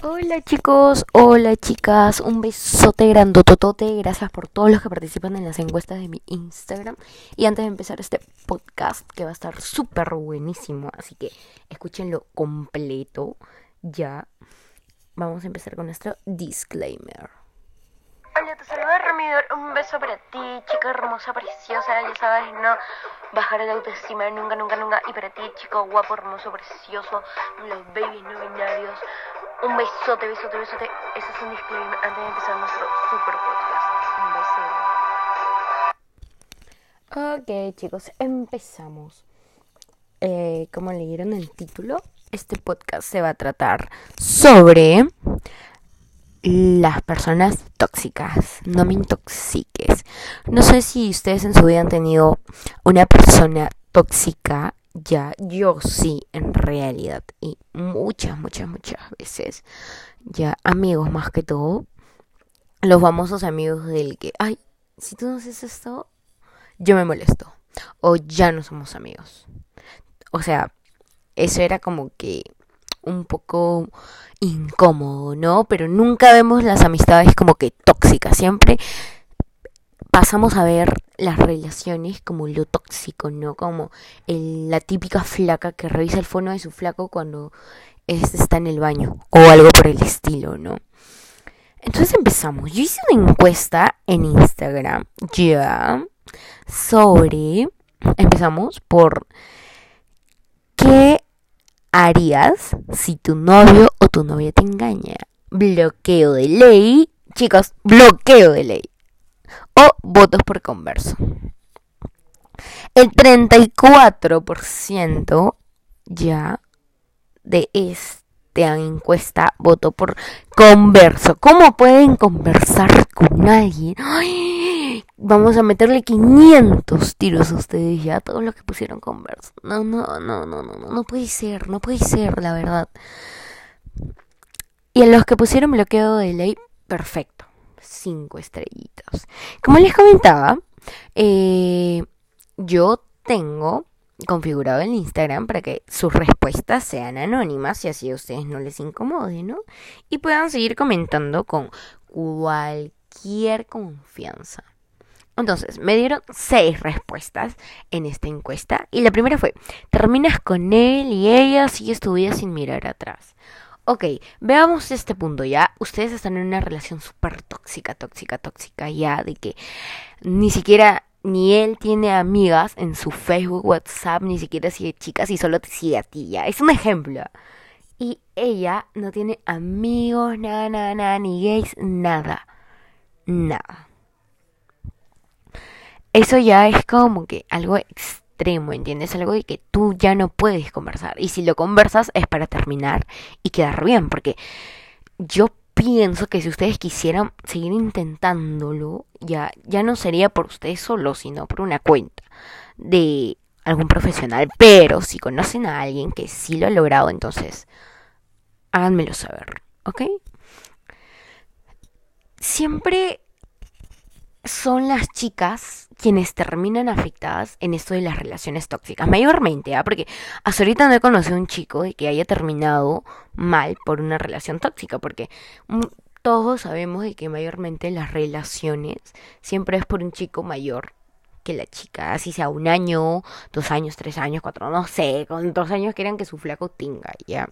Hola chicos, hola chicas, un besote grandototote, gracias por todos los que participan en las encuestas de mi Instagram. Y antes de empezar este podcast, que va a estar súper buenísimo, así que escúchenlo completo, ya vamos a empezar con nuestro disclaimer. Hola, te saluda Ramidor. Un beso para ti, chica hermosa, preciosa. Ya sabes, no bajar el autoestima nunca, nunca, nunca. Y para ti, chico guapo, hermoso, precioso. Los babies no binarios. Un besote, besote, besote. Ese es un disclaimer antes de empezar nuestro super podcast. Un beso. Ok, chicos, empezamos. Eh, como leyeron el título, este podcast se va a tratar sobre las personas tóxicas. No me intoxiques. No sé si ustedes en su vida han tenido una persona tóxica. Ya, yo sí, en realidad. Y muchas, muchas, muchas veces. Ya, amigos más que todo. Los famosos amigos del que, ay, si tú no haces esto, yo me molesto. O ya no somos amigos. O sea, eso era como que un poco incómodo, ¿no? Pero nunca vemos las amistades como que tóxicas, siempre pasamos a ver las relaciones como lo tóxico, ¿no? Como la típica flaca que revisa el fondo de su flaco cuando está en el baño o algo por el estilo, ¿no? Entonces empezamos. Yo hice una encuesta en Instagram ya sobre empezamos por qué harías si tu novio o tu novia te engaña? Bloqueo de ley, chicos, bloqueo de ley. O votos por converso. El 34% ya de esta encuesta votó por converso. ¿Cómo pueden conversar con alguien? vamos a meterle 500 tiros a ustedes ya, todos los que pusieron Converse. No, no, no, no, no, no, no puede ser, no puede ser, la verdad. Y a los que pusieron bloqueo de ley, perfecto. Cinco estrellitas. Como les comentaba, eh, yo tengo configurado el Instagram para que sus respuestas sean anónimas y así a ustedes no les incomode, ¿no? Y puedan seguir comentando con cualquier confianza. Entonces, me dieron seis respuestas en esta encuesta. Y la primera fue, terminas con él y ella sigue tu vida sin mirar atrás. Ok, veamos este punto ya. Ustedes están en una relación súper tóxica, tóxica, tóxica ya, de que ni siquiera ni él tiene amigas en su Facebook, WhatsApp, ni siquiera sigue chicas y solo te sigue a ti ya. Es un ejemplo. Y ella no tiene amigos, nada, nada, nada, ni gays, nada. Nada eso ya es como que algo extremo, ¿entiendes? Algo de que tú ya no puedes conversar. Y si lo conversas es para terminar y quedar bien, porque yo pienso que si ustedes quisieran seguir intentándolo, ya, ya no sería por ustedes solos, sino por una cuenta de algún profesional. Pero si conocen a alguien que sí lo ha logrado, entonces háganmelo saber, ¿ok? Siempre son las chicas quienes terminan afectadas en esto de las relaciones tóxicas, mayormente, ¿ah? porque hasta ahorita no he conocido a un chico que haya terminado mal por una relación tóxica, porque mm, todos sabemos de que mayormente las relaciones siempre es por un chico mayor que la chica, así sea un año, dos años, tres años, cuatro, no sé, con dos años quieran que su flaco tenga, ¿ya?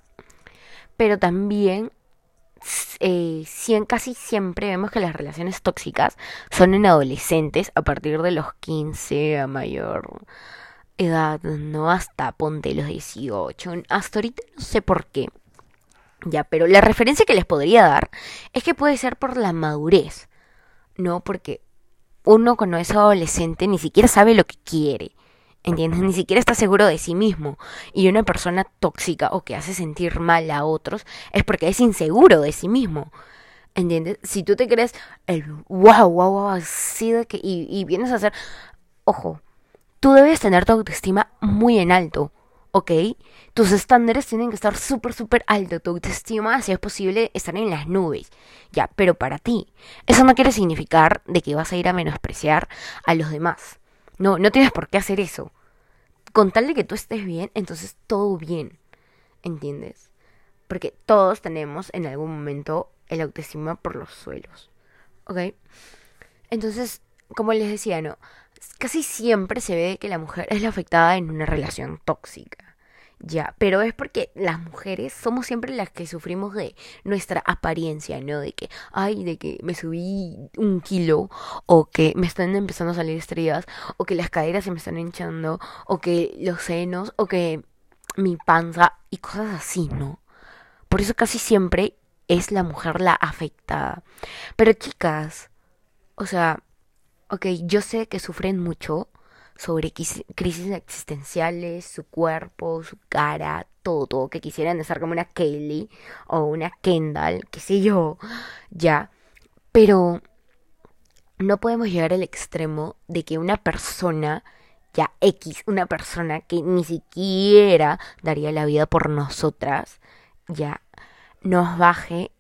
Pero también eh, casi siempre vemos que las relaciones tóxicas son en adolescentes a partir de los 15 a mayor edad, no hasta ponte los 18. Hasta ahorita no sé por qué. Ya, pero la referencia que les podría dar es que puede ser por la madurez, ¿no? Porque uno cuando es adolescente ni siquiera sabe lo que quiere. ¿Entiendes? Ni siquiera está seguro de sí mismo. Y una persona tóxica o que hace sentir mal a otros es porque es inseguro de sí mismo. ¿Entiendes? Si tú te crees el wow, wow, wow, así de que. Y, y vienes a hacer. Ojo, tú debes tener tu autoestima muy en alto. ¿ok? Tus estándares tienen que estar súper, súper alto. Tu autoestima, si es posible, estar en las nubes. Ya, pero para ti. Eso no quiere significar de que vas a ir a menospreciar a los demás. No, no tienes por qué hacer eso con tal de que tú estés bien, entonces todo bien. ¿Entiendes? Porque todos tenemos en algún momento el autoestima por los suelos. ¿Ok? Entonces, como les decía, ¿no? Casi siempre se ve que la mujer es la afectada en una relación tóxica. Ya, pero es porque las mujeres somos siempre las que sufrimos de nuestra apariencia, ¿no? De que, ay, de que me subí un kilo, o que me están empezando a salir estrellas, o que las caderas se me están hinchando, o que los senos, o que mi panza, y cosas así, ¿no? Por eso casi siempre es la mujer la afectada. Pero chicas, o sea, ok, yo sé que sufren mucho, sobre crisis existenciales, su cuerpo, su cara, todo, que quisieran estar como una Kelly o una Kendall, qué sé yo, ya. Pero no podemos llegar al extremo de que una persona, ya X, una persona que ni siquiera daría la vida por nosotras, ya nos baje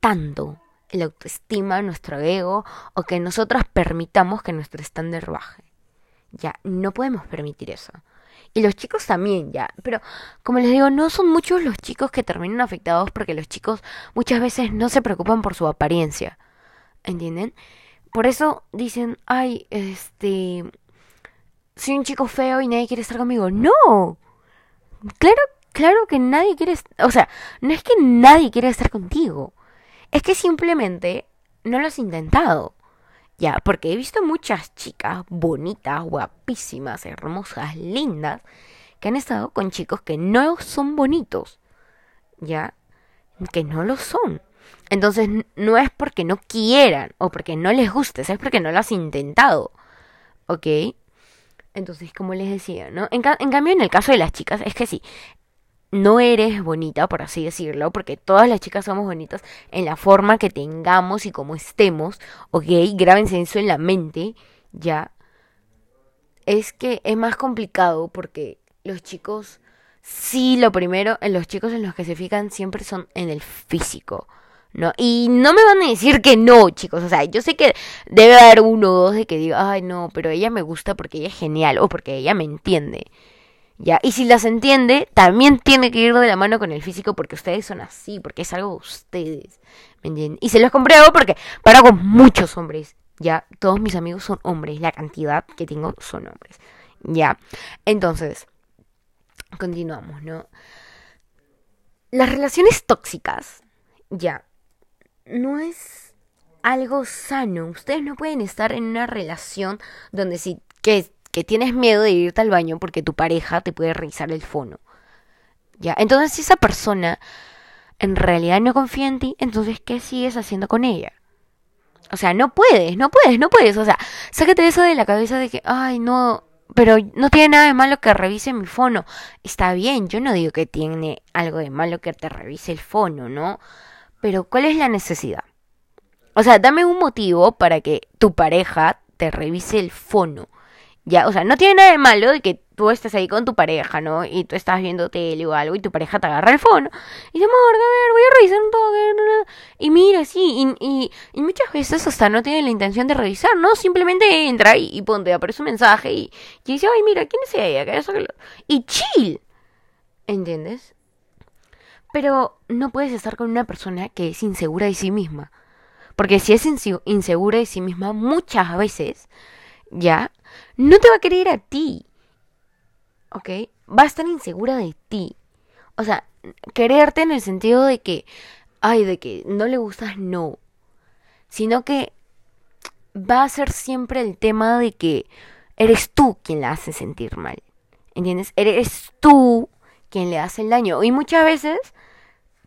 tanto el autoestima, nuestro ego, o que nosotras permitamos que nuestro estándar baje. Ya, no podemos permitir eso. Y los chicos también, ya. Pero, como les digo, no son muchos los chicos que terminan afectados porque los chicos muchas veces no se preocupan por su apariencia. ¿Entienden? Por eso dicen, ay, este... Soy un chico feo y nadie quiere estar conmigo. No. Claro, claro que nadie quiere... O sea, no es que nadie quiere estar contigo. Es que simplemente no lo has intentado. Ya, porque he visto muchas chicas bonitas, guapísimas, hermosas, lindas, que han estado con chicos que no son bonitos. Ya, que no lo son. Entonces no es porque no quieran o porque no les guste, es porque no lo has intentado. ¿Ok? Entonces, como les decía, ¿no? En, en, cambio, en el caso de las chicas, es que sí, no eres bonita, por así decirlo, porque todas las chicas somos bonitas en la forma que tengamos y como estemos, ok, grábense eso en la mente, ya. Es que es más complicado porque los chicos, sí, lo primero, en los chicos en los que se fijan siempre son en el físico. ¿no? Y no me van a decir que no, chicos. O sea, yo sé que debe haber uno o dos de que diga, ay, no, pero ella me gusta porque ella es genial o porque ella me entiende. ¿Ya? Y si las entiende, también tiene que ir de la mano con el físico porque ustedes son así, porque es algo de ustedes. ¿Me entienden? Y se los compruebo porque para con muchos hombres. Ya, todos mis amigos son hombres, la cantidad que tengo son hombres. Ya, entonces, continuamos, ¿no? Las relaciones tóxicas, ya, no es algo sano. Ustedes no pueden estar en una relación donde si que que tienes miedo de irte al baño porque tu pareja te puede revisar el fono. ¿Ya? Entonces, si esa persona en realidad no confía en ti, entonces, ¿qué sigues haciendo con ella? O sea, no puedes, no puedes, no puedes. O sea, sáquete eso de la cabeza de que, ay, no, pero no tiene nada de malo que revise mi fono. Está bien, yo no digo que tiene algo de malo que te revise el fono, ¿no? Pero ¿cuál es la necesidad? O sea, dame un motivo para que tu pareja te revise el fono. Ya, o sea, no tiene nada de malo de que tú estés ahí con tu pareja, ¿no? Y tú estás viendo tele o algo y tu pareja te agarra el fono. Y dice, amor, a ver, voy a revisar un toque. Y mira, sí, y, muchas veces hasta no tiene la intención de revisar, ¿no? Simplemente entra y, y ponte, aparece un mensaje y, y dice, ay, mira, ¿quién es ella? Y chill. ¿Entiendes? Pero no puedes estar con una persona que es insegura de sí misma. Porque si es insegura de sí misma, muchas veces, ya, no te va a querer a ti. ¿Ok? Va a estar insegura de ti. O sea, quererte en el sentido de que, ay, de que no le gustas, no. Sino que va a ser siempre el tema de que eres tú quien la hace sentir mal. ¿Entiendes? Eres tú quien le hace el daño. Y muchas veces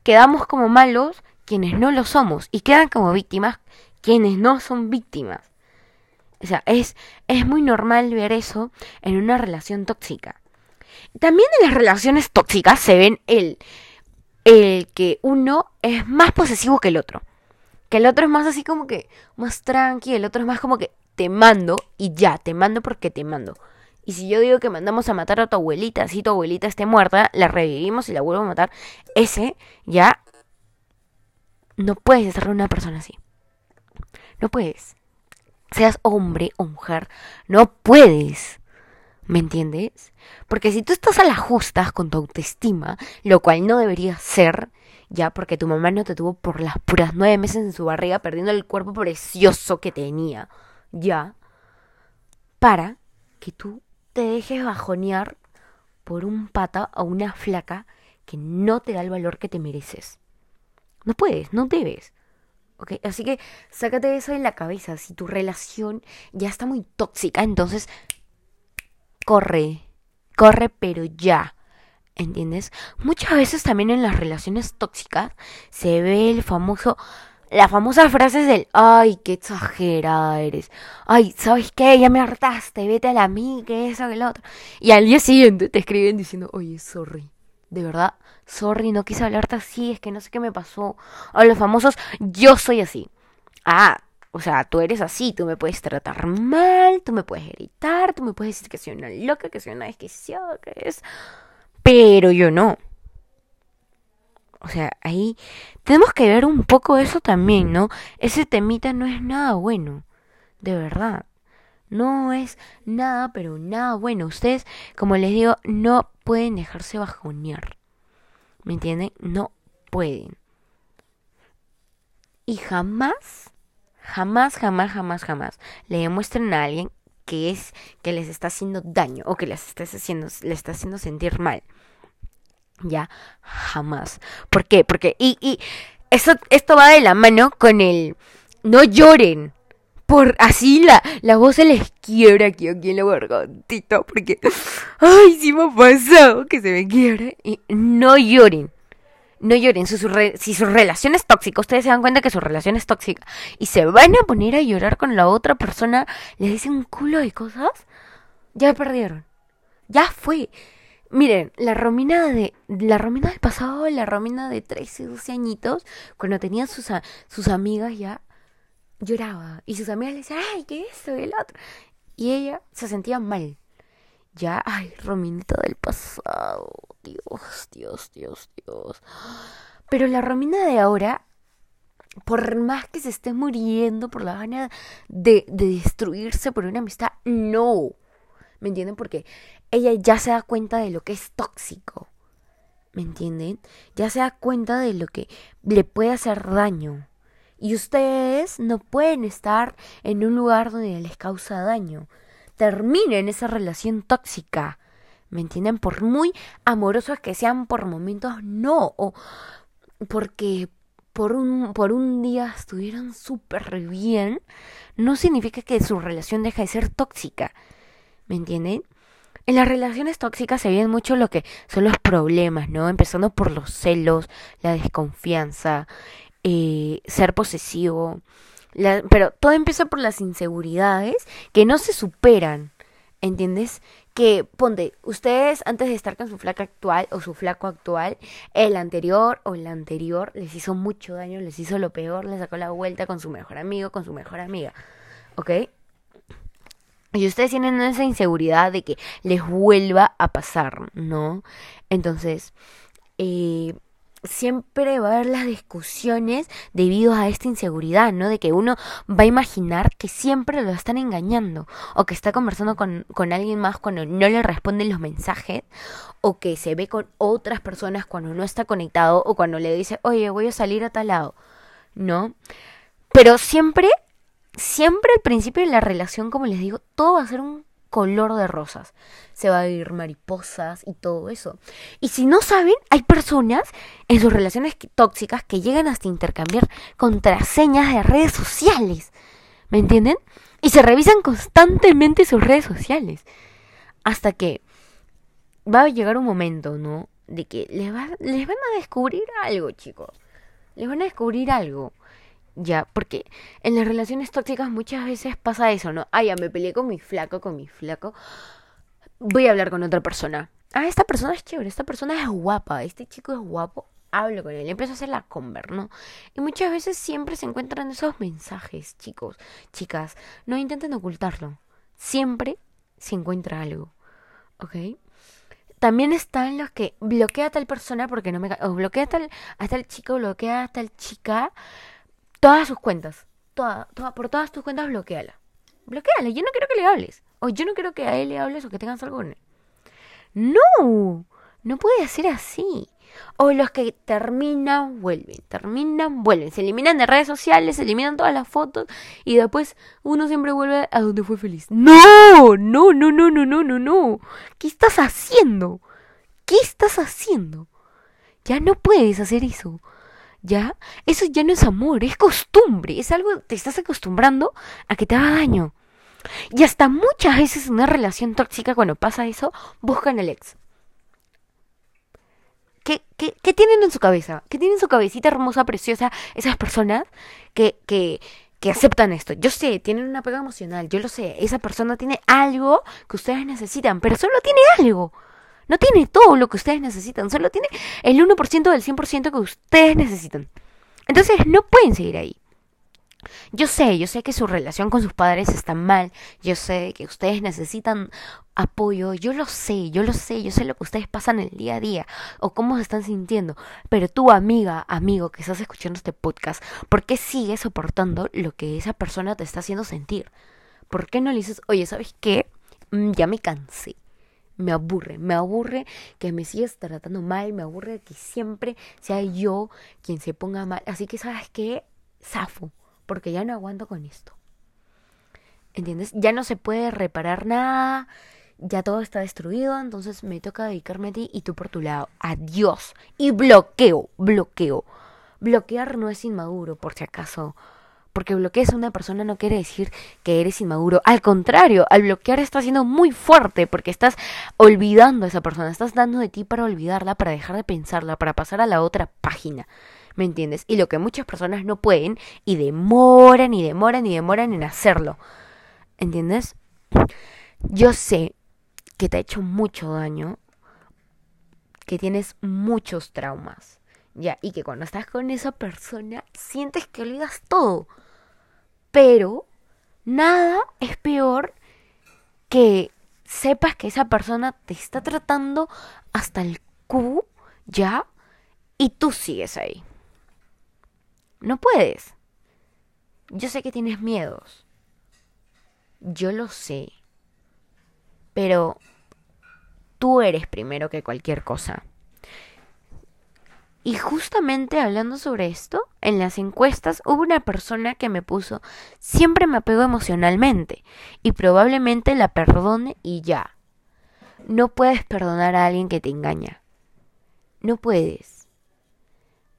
quedamos como malos quienes no lo somos. Y quedan como víctimas quienes no son víctimas. O sea, es, es muy normal ver eso en una relación tóxica. También en las relaciones tóxicas se ven el, el que uno es más posesivo que el otro. Que el otro es más así como que más tranqui, el otro es más como que te mando y ya, te mando porque te mando. Y si yo digo que mandamos a matar a tu abuelita, si tu abuelita esté muerta, la revivimos y la vuelvo a matar, ese ya no puedes estar una persona así. No puedes seas hombre o mujer, no puedes. ¿Me entiendes? Porque si tú estás a las justas con tu autoestima, lo cual no debería ser, ya porque tu mamá no te tuvo por las puras nueve meses en su barriga perdiendo el cuerpo precioso que tenía, ya, para que tú te dejes bajonear por un pata o una flaca que no te da el valor que te mereces. No puedes, no debes. ¿Ok? Así que sácate eso en la cabeza. Si tu relación ya está muy tóxica, entonces corre. Corre, pero ya. ¿Entiendes? Muchas veces también en las relaciones tóxicas se ve el famoso la famosa frase del, ay, qué exagerada eres. Ay, ¿sabes qué? Ya me hartaste, vete a la mí, que eso, que lo otro. Y al día siguiente te escriben diciendo, oye, sorry. De verdad, sorry, no quise hablarte así, es que no sé qué me pasó. O los famosos, yo soy así. Ah, o sea, tú eres así, tú me puedes tratar mal, tú me puedes gritar, tú me puedes decir que soy una loca, que soy una desquiciada, que es... Pero yo no. O sea, ahí tenemos que ver un poco eso también, ¿no? Ese temita no es nada bueno, de verdad. No es nada, pero nada bueno. Ustedes, como les digo, no pueden dejarse bajonear. ¿Me entienden? No pueden. Y jamás, jamás, jamás, jamás, jamás le demuestren a alguien que es que les está haciendo daño o que les está haciendo, les está haciendo sentir mal. Ya, jamás. ¿Por qué? Porque, y, y eso, esto va de la mano con el no lloren. Por así la, la voz se les quiebra aquí, aquí en la gargantita. Porque, ay, sí me ha pasado que se me quiebra. Y no lloren. No lloren. Si su, si su relación es tóxica, ustedes se dan cuenta que su relación es tóxica. Y se van a poner a llorar con la otra persona. Le dicen un culo de cosas. Ya perdieron. Ya fue. Miren, la Romina de la Romina del pasado, la Romina de 13, 12 añitos, cuando tenía sus, sus amigas ya lloraba y sus amigas le decían, "Ay, ¿qué es eso?" y el otro. Y ella se sentía mal. Ya, ay, Rominita del pasado. Dios, Dios, Dios, Dios. Pero la Romina de ahora por más que se esté muriendo por la gana de, de destruirse por una amistad, no. ¿Me entienden? Porque ella ya se da cuenta de lo que es tóxico. ¿Me entienden? Ya se da cuenta de lo que le puede hacer daño. Y ustedes no pueden estar en un lugar donde les causa daño. Terminen esa relación tóxica. ¿Me entienden? Por muy amorosos que sean por momentos, no. O porque por un, por un día estuvieron súper bien, no significa que su relación deja de ser tóxica. ¿Me entienden? En las relaciones tóxicas se ven mucho lo que son los problemas, ¿no? Empezando por los celos, la desconfianza, eh, ser posesivo. pero todo empieza por las inseguridades que no se superan. ¿Entiendes? Que ponte, ustedes antes de estar con su flaca actual o su flaco actual, el anterior o la anterior les hizo mucho daño, les hizo lo peor, les sacó la vuelta con su mejor amigo, con su mejor amiga. ¿Ok? Y ustedes tienen esa inseguridad de que les vuelva a pasar, ¿no? Entonces, eh, siempre va a haber las discusiones debido a esta inseguridad, ¿no? De que uno va a imaginar que siempre lo están engañando o que está conversando con, con, alguien más cuando no le responden los mensajes o que se ve con otras personas cuando no está conectado o cuando le dice, oye, voy a salir a tal lado, ¿no? Pero siempre siempre al principio de la relación, como les digo, todo va a ser un color de rosas. Se va a ir mariposas y todo eso. Y si no saben, hay personas en sus relaciones tóxicas que llegan hasta intercambiar contraseñas de redes sociales. ¿Me entienden? Y se revisan constantemente sus redes sociales. Hasta que va a llegar un momento, ¿no? De que les, va, les van a descubrir algo, chicos. Les van a descubrir algo. Ya, porque en las relaciones tóxicas muchas veces pasa eso, ¿no? Ah, ya me peleé con mi flaco, con mi flaco. Voy a hablar con otra persona. Ah, esta persona es chévere, esta persona es guapa, este chico es guapo. Hablo con él, empiezo a hacer la conver, ¿no? Y muchas veces siempre se encuentran esos mensajes, chicos, chicas. No intenten ocultarlo. Siempre se encuentra algo. ¿Ok? También están los que bloquea a tal persona porque no me... O bloquea a tal, a tal chico, bloquea a tal chica todas sus cuentas. Toda, toda, por todas tus cuentas, bloqueala. Bloqueala, yo no quiero que le hables. O yo no quiero que a él le hables o que tengas algo con él. No, no puede ser así. O los que terminan, vuelven, terminan, vuelven. Se eliminan de redes sociales, se eliminan todas las fotos y después uno siempre vuelve a donde fue feliz. No, no, no, no, no, no, no, no. ¿Qué estás haciendo? ¿Qué estás haciendo? Ya no puedes hacer eso. ¿Ya? Eso ya no es amor, es costumbre. Es algo, te estás acostumbrando a que te haga daño. Y hasta muchas veces en una relación tóxica, cuando pasa eso, buscan el ex. ¿Qué, qué, qué tienen en su cabeza? ¿Qué tienen en su cabecita hermosa, preciosa, esas personas que, que, que aceptan esto? Yo sé, tienen una pega emocional, yo lo sé. Esa persona tiene algo que ustedes necesitan, pero solo tiene algo. No tiene todo lo que ustedes necesitan, solo tiene el 1% del 100% que ustedes necesitan. Entonces no pueden seguir ahí. Yo sé, yo sé que su relación con sus padres está mal, yo sé que ustedes necesitan apoyo, yo lo sé, yo lo sé, yo sé lo que ustedes pasan el día a día o cómo se están sintiendo, pero tú amiga, amigo que estás escuchando este podcast, ¿por qué sigues soportando lo que esa persona te está haciendo sentir? ¿Por qué no le dices, oye, ¿sabes qué? Mm, ya me cansé. Me aburre, me aburre que me sigas tratando mal, me aburre que siempre sea yo quien se ponga mal. Así que, ¿sabes qué? Zafo porque ya no aguanto con esto. ¿Entiendes? Ya no se puede reparar nada, ya todo está destruido, entonces me toca dedicarme a ti y tú por tu lado. Adiós. Y bloqueo, bloqueo. Bloquear no es inmaduro, por si acaso. Porque bloquees a una persona no quiere decir que eres inmaduro. Al contrario, al bloquear estás siendo muy fuerte porque estás olvidando a esa persona. Estás dando de ti para olvidarla, para dejar de pensarla, para pasar a la otra página. ¿Me entiendes? Y lo que muchas personas no pueden y demoran y demoran y demoran en hacerlo. ¿Entiendes? Yo sé que te ha hecho mucho daño, que tienes muchos traumas, ya, y que cuando estás con esa persona sientes que olvidas todo. Pero nada es peor que sepas que esa persona te está tratando hasta el Q, ya, y tú sigues ahí. No puedes. Yo sé que tienes miedos. Yo lo sé. Pero tú eres primero que cualquier cosa. Y justamente hablando sobre esto, en las encuestas hubo una persona que me puso, siempre me apego emocionalmente y probablemente la perdone y ya. No puedes perdonar a alguien que te engaña. No puedes.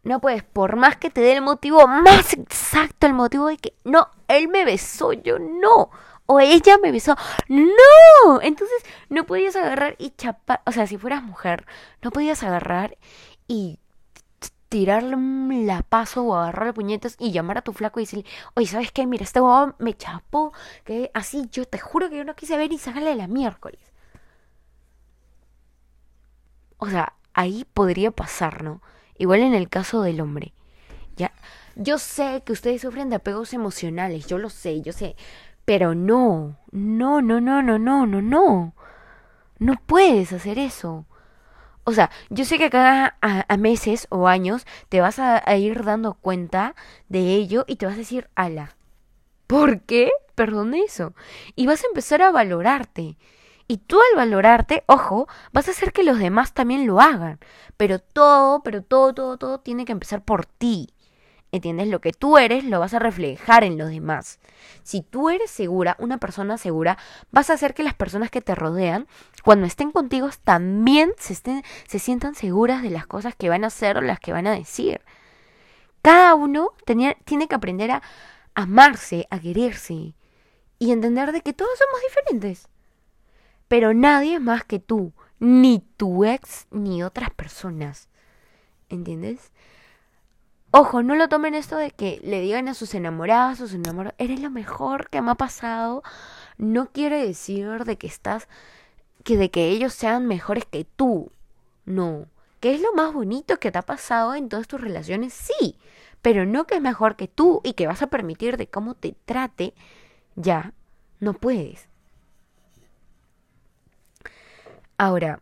No puedes, por más que te dé el motivo más exacto, el motivo de que no, él me besó, yo no. O ella me besó. No. Entonces no podías agarrar y chapar. O sea, si fueras mujer, no podías agarrar y tirarle la paso o agarrarle puñetas y llamar a tu flaco y decirle, oye, ¿sabes qué? Mira, este huevón me chapó, que así yo te juro que yo no quise ver y sacarle la miércoles. O sea, ahí podría pasar, ¿no? Igual en el caso del hombre. Ya, yo sé que ustedes sufren de apegos emocionales, yo lo sé, yo sé, pero no, no, no, no, no, no, no, no. No puedes hacer eso. O sea, yo sé que cada a, meses o años te vas a, a, ir dando cuenta de ello y te vas a decir, ala, ¿por qué? Perdón eso. Y vas a empezar a valorarte. Y tú al valorarte, ojo, vas a hacer que los demás también lo hagan. Pero todo, pero todo, todo, todo tiene que empezar por ti. ¿Entiendes? Lo que tú eres lo vas a reflejar en los demás. Si tú eres segura, una persona segura, vas a hacer que las personas que te rodean, cuando estén contigo, también se, se sientan seguras de las cosas que van a hacer o las que van a decir. Cada uno tenía, tiene que aprender a amarse, a quererse y entender de que todos somos diferentes. Pero nadie más que tú, ni tu ex, ni otras personas. ¿Entiendes? Ojo, no lo tomen esto de que le digan a sus enamorados, a sus enamorados, eres lo mejor que me ha pasado. No quiere decir de que estás, que de que ellos sean mejores que tú. No. ¿Qué es lo más bonito que te ha pasado en todas tus relaciones? Sí. Pero no que es mejor que tú y que vas a permitir de cómo te trate. Ya. No puedes. Ahora,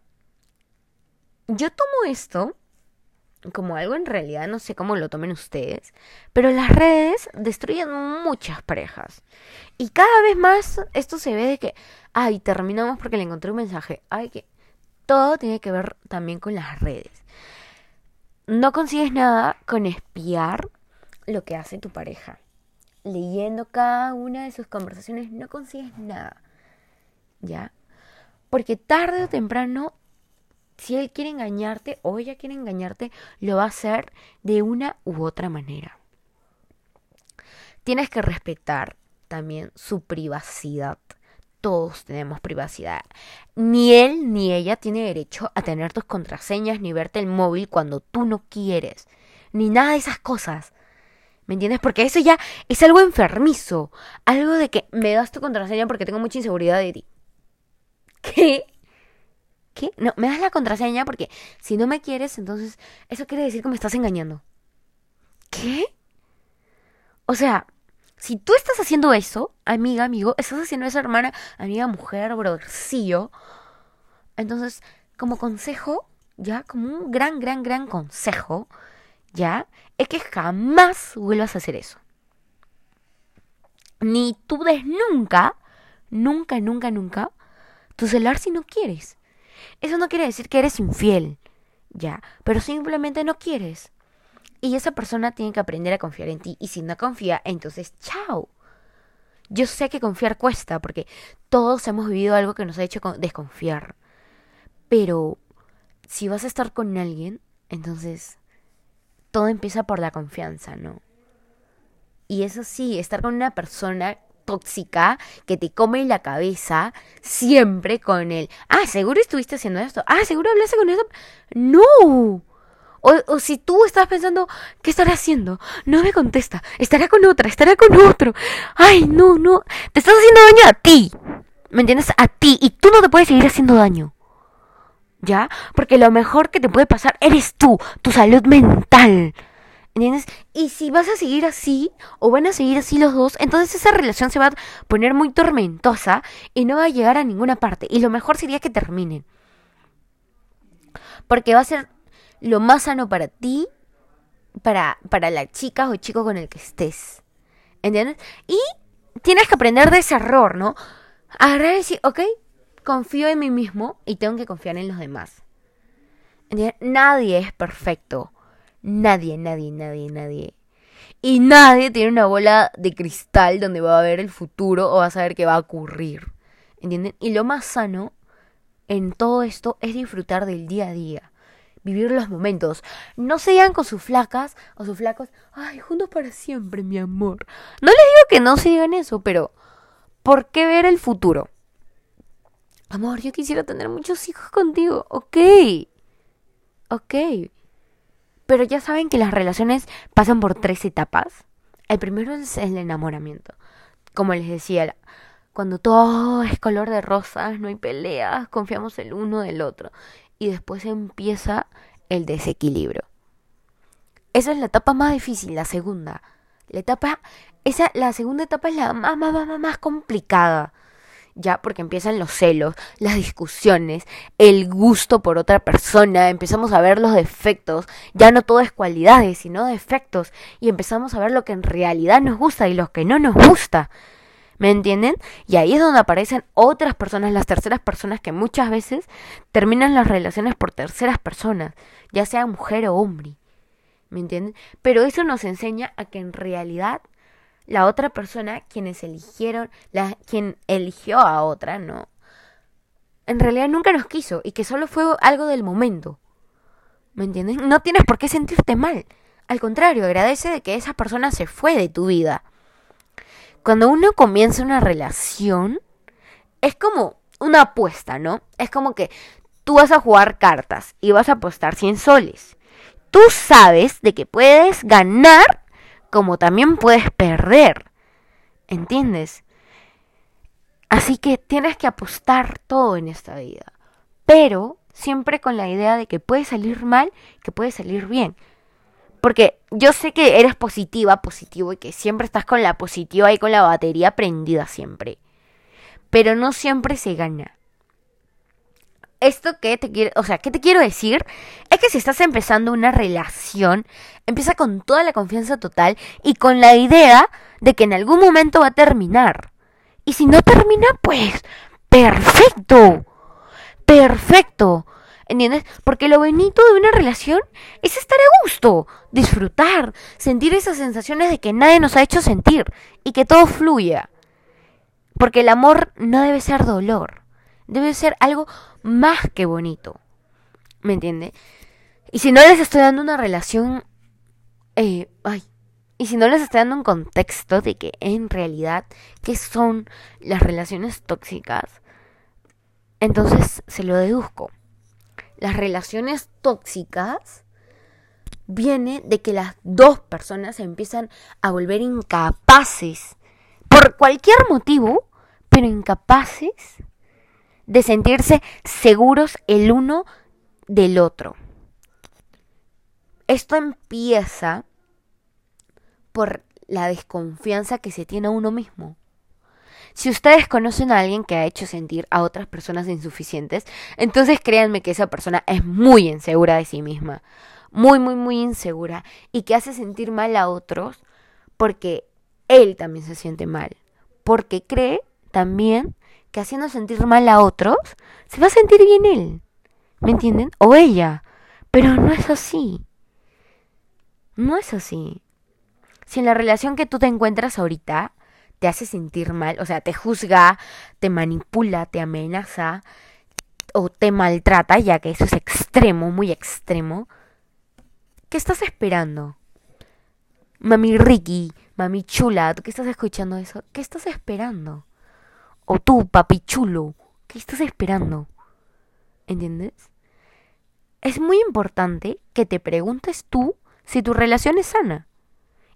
yo tomo esto como algo en realidad, no sé cómo lo tomen ustedes, pero las redes destruyen muchas parejas. Y cada vez más esto se ve de que, ay, terminamos porque le encontré un mensaje, ay, que todo tiene que ver también con las redes. No consigues nada con espiar lo que hace tu pareja. Leyendo cada una de sus conversaciones no consigues nada. ¿Ya? Porque tarde o temprano si él quiere engañarte o ella quiere engañarte, lo va a hacer de una u otra manera. Tienes que respetar también su privacidad. Todos tenemos privacidad. Ni él ni ella tiene derecho a tener tus contraseñas ni verte el móvil cuando tú no quieres. Ni nada de esas cosas. ¿Me entiendes? Porque eso ya es algo enfermizo. Algo de que me das tu contraseña porque tengo mucha inseguridad de ti. ¿Qué? ¿Qué? No, me das la contraseña porque si no me quieres, entonces eso quiere decir que me estás engañando. ¿Qué? O sea, si tú estás haciendo eso, amiga, amigo, estás haciendo eso, hermana, amiga, mujer, brothercillo, entonces, como consejo, ya, como un gran, gran, gran consejo, ya, es que jamás vuelvas a hacer eso. Ni tú des nunca, nunca, nunca, nunca, tu celular si no quieres. Eso no quiere decir que eres infiel, ya, pero simplemente no quieres. Y esa persona tiene que aprender a confiar en ti. Y si no confía, entonces chao. Yo sé que confiar cuesta, porque todos hemos vivido algo que nos ha hecho desconfiar. Pero si vas a estar con alguien, entonces todo empieza por la confianza, ¿no? Y eso sí, estar con una persona tóxica que te come la cabeza siempre con el, ah, seguro estuviste haciendo esto, ah, seguro hablaste con eso. No. O, si tú estás pensando, ¿qué estará haciendo? No me contesta, estará con otra, estará con otro. Ay, no, no, te estás haciendo daño a ti. ¿Me entiendes? A ti. Y tú no te puedes seguir haciendo daño. ¿Ya? Porque lo mejor que te puede pasar eres tú, tu salud mental. ¿Entiendes? Y si vas a seguir así, o van a seguir así los dos, entonces esa relación se va a poner muy tormentosa y no va a llegar a ninguna parte. Y lo mejor sería que terminen. Porque va a ser lo más sano para ti, para, para la chica o chico con el que estés. ¿Entiendes? Y tienes que aprender de ese error, ¿no? Agarrar y decir, ok, confío en mí mismo y tengo que confiar en los demás. ¿Entiendes? Nadie es perfecto. Nadie, nadie, nadie, nadie. Y nadie tiene una bola de cristal donde va a ver el futuro o va a saber qué va a ocurrir. ¿Entienden? Y lo más sano en todo esto es disfrutar del día a día. Vivir los momentos. No se digan con sus flacas o sus flacos. Ay, juntos para siempre, mi amor. No les digo que no se digan eso, pero ¿por qué ver el futuro? Amor, yo quisiera tener muchos hijos contigo. Ok. Ok. Pero ya saben que las relaciones pasan por tres etapas. El primero es el enamoramiento. Como les decía, cuando todo es color de rosas, no hay peleas, confiamos el uno del otro. Y después empieza el desequilibrio. Esa es la etapa más difícil, la segunda. La etapa, esa, la segunda etapa es la más, más, más, más complicada ya porque empiezan los celos, las discusiones, el gusto por otra persona, empezamos a ver los defectos, ya no todo es cualidades, sino defectos, y empezamos a ver lo que en realidad nos gusta y lo que no nos gusta. ¿Me entienden? Y ahí es donde aparecen otras personas, las terceras personas que muchas veces terminan las relaciones por terceras personas, ya sea mujer o hombre. ¿Me entienden? Pero eso nos enseña a que en realidad la otra persona, quienes eligieron, la, quien eligió a otra, no. En realidad nunca nos quiso y que solo fue algo del momento. ¿Me entiendes? No tienes por qué sentirte mal. Al contrario, agradece de que esa persona se fue de tu vida. Cuando uno comienza una relación, es como una apuesta, ¿no? Es como que tú vas a jugar cartas y vas a apostar 100 soles. Tú sabes de que puedes ganar como también puedes perder. ¿Entiendes? Así que tienes que apostar todo en esta vida. Pero siempre con la idea de que puede salir mal, que puede salir bien. Porque yo sé que eres positiva, positivo y que siempre estás con la positiva y con la batería prendida siempre. Pero no siempre se gana. Esto que te quiero, o sea, ¿qué te quiero decir? Es que si estás empezando una relación, empieza con toda la confianza total y con la idea de que en algún momento va a terminar. Y si no termina, pues perfecto. Perfecto. ¿Entiendes? Porque lo bonito de una relación es estar a gusto, disfrutar, sentir esas sensaciones de que nadie nos ha hecho sentir y que todo fluya. Porque el amor no debe ser dolor, debe ser algo más que bonito. ¿Me entiende? Y si no les estoy dando una relación... Eh, ay. Y si no les estoy dando un contexto de que en realidad, ¿qué son las relaciones tóxicas? Entonces se lo deduzco. Las relaciones tóxicas viene de que las dos personas se empiezan a volver incapaces, por cualquier motivo, pero incapaces de sentirse seguros el uno del otro. Esto empieza por la desconfianza que se tiene a uno mismo. Si ustedes conocen a alguien que ha hecho sentir a otras personas insuficientes, entonces créanme que esa persona es muy insegura de sí misma. Muy, muy, muy insegura. Y que hace sentir mal a otros porque él también se siente mal. Porque cree también que haciendo sentir mal a otros, se va a sentir bien él. ¿Me entienden? O ella. Pero no es así. No es así. Si en la relación que tú te encuentras ahorita te hace sentir mal, o sea, te juzga, te manipula, te amenaza o te maltrata, ya que eso es extremo, muy extremo, ¿qué estás esperando? Mami Ricky, mami chula, ¿tú qué estás escuchando eso? ¿Qué estás esperando? O tú, papi chulo, ¿qué estás esperando? ¿Entiendes? Es muy importante que te preguntes tú si tu relación es sana.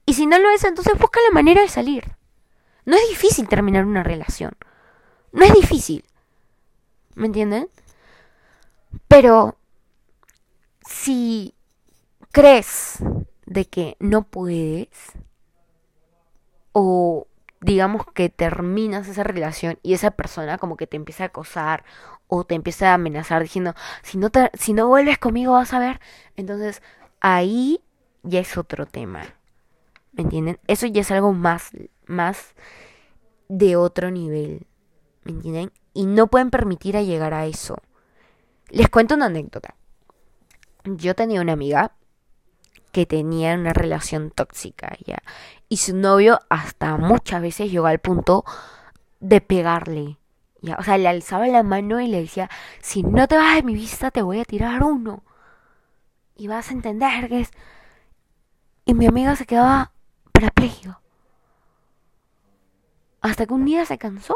Y si no lo es, entonces busca la manera de salir. No es difícil terminar una relación. No es difícil. ¿Me entienden? Pero si crees de que no puedes o digamos que terminas esa relación y esa persona como que te empieza a acosar o te empieza a amenazar diciendo, si no, te, si no vuelves conmigo vas a ver, entonces ahí ya es otro tema. ¿Me entienden? Eso ya es algo más, más de otro nivel. ¿Me entienden? Y no pueden permitir a llegar a eso. Les cuento una anécdota. Yo tenía una amiga que tenía una relación tóxica, ¿ya? Y su novio hasta muchas veces llegó al punto de pegarle. O sea, le alzaba la mano y le decía, si no te vas de mi vista te voy a tirar uno. Y vas a entender que es... Y mi amiga se quedaba parapléjico. Hasta que un día se cansó,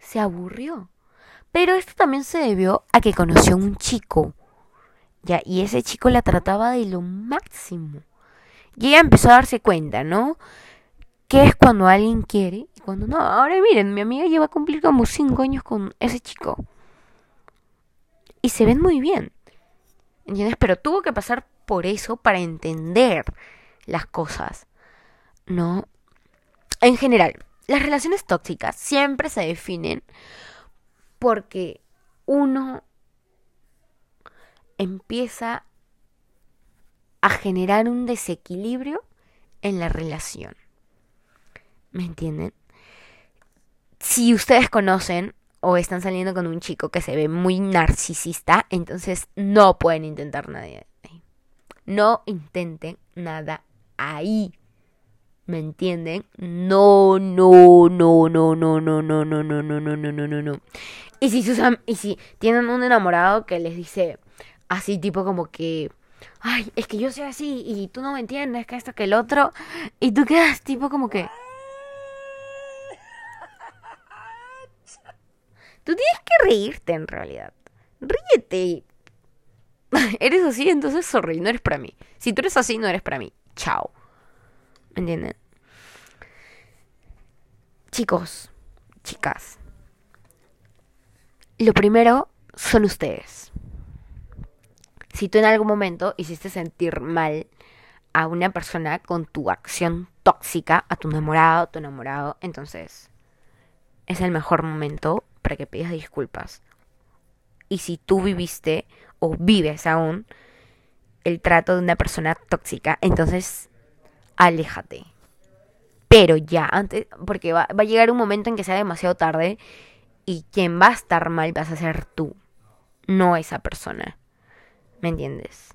se aburrió. Pero esto también se debió a que conoció a un chico ya, y ese chico la trataba de lo máximo. Y ella empezó a darse cuenta, ¿no? ¿Qué es cuando alguien quiere y cuando no? Ahora miren, mi amiga lleva a cumplir como 5 años con ese chico. Y se ven muy bien. ¿Entiendes? Pero tuvo que pasar por eso para entender las cosas. ¿No? En general, las relaciones tóxicas siempre se definen porque uno empieza a generar un desequilibrio en la relación. ¿Me entienden? Si ustedes conocen o están saliendo con un chico que se ve muy narcisista, entonces no pueden intentar nada ahí. No intenten nada ahí. ¿Me entienden? No, no, no, no, no, no, no, no, no, no, no, no, no, no, no. Y si y si tienen un enamorado que les dice, así tipo como que, ay, es que yo soy así y tú no me entiendes, que esto, que el otro, y tú quedas tipo como que... Tú tienes que reírte en realidad. Ríete. eres así, entonces sorry, no eres para mí. Si tú eres así, no eres para mí. Chao. ¿Me entienden? Chicos, chicas. Lo primero son ustedes si tú en algún momento hiciste sentir mal a una persona con tu acción tóxica, a tu enamorado, tu enamorado, entonces es el mejor momento para que pidas disculpas. y si tú viviste o vives aún el trato de una persona tóxica, entonces aléjate. Pero ya, antes, porque va, va a llegar un momento en que sea demasiado tarde y quien va a estar mal vas a ser tú, no esa persona. ¿Me entiendes?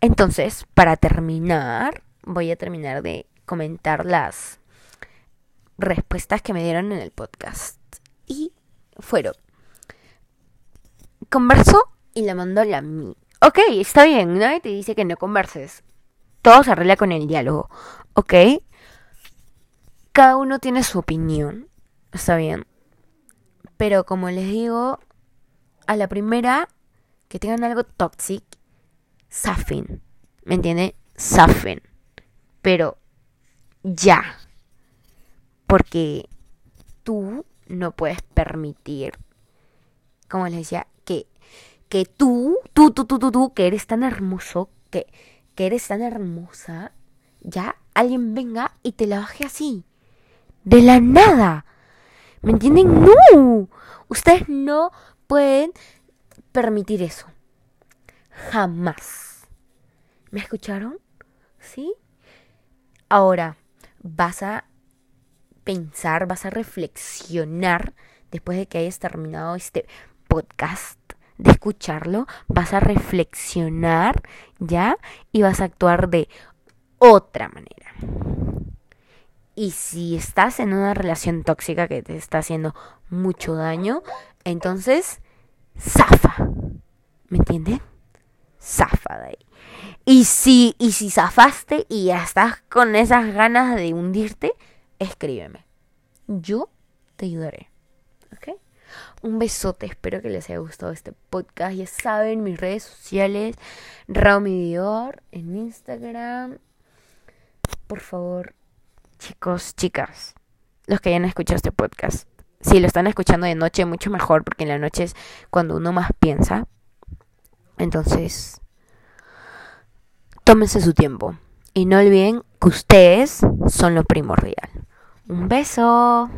Entonces, para terminar, voy a terminar de comentar las respuestas que me dieron en el podcast. Y fueron, converso y la mandó la mí. Ok, está bien, nadie te dice que no converses. Todo se arregla con el diálogo, ¿ok? Cada uno tiene su opinión, está bien. Pero como les digo, a la primera que tengan algo tóxico, zafen. ¿Me entiende? Zafen. Pero ya. Porque tú no puedes permitir, como les decía, que, que tú, tú, tú, tú, tú, tú, que eres tan hermoso, que, que eres tan hermosa, ya alguien venga y te la baje así. De la nada. ¿Me entienden? No. Ustedes no pueden permitir eso. Jamás. ¿Me escucharon? ¿Sí? Ahora, vas a pensar, vas a reflexionar después de que hayas terminado este podcast, de escucharlo, vas a reflexionar, ¿ya? Y vas a actuar de otra manera. Y si estás en una relación tóxica que te está haciendo mucho daño, entonces, zafa. ¿Me entienden? Zafa de ahí. Y si, y si zafaste y ya estás con esas ganas de hundirte, escríbeme. Yo te ayudaré. ¿Ok? Un besote, espero que les haya gustado este podcast. Ya saben, mis redes sociales, Raumi Dior en Instagram. Por favor, chicos, chicas, los que hayan escuchado este podcast. Si lo están escuchando de noche, mucho mejor, porque en la noche es cuando uno más piensa. Entonces, tómense su tiempo. Y no olviden que ustedes son lo primordial. Un beso.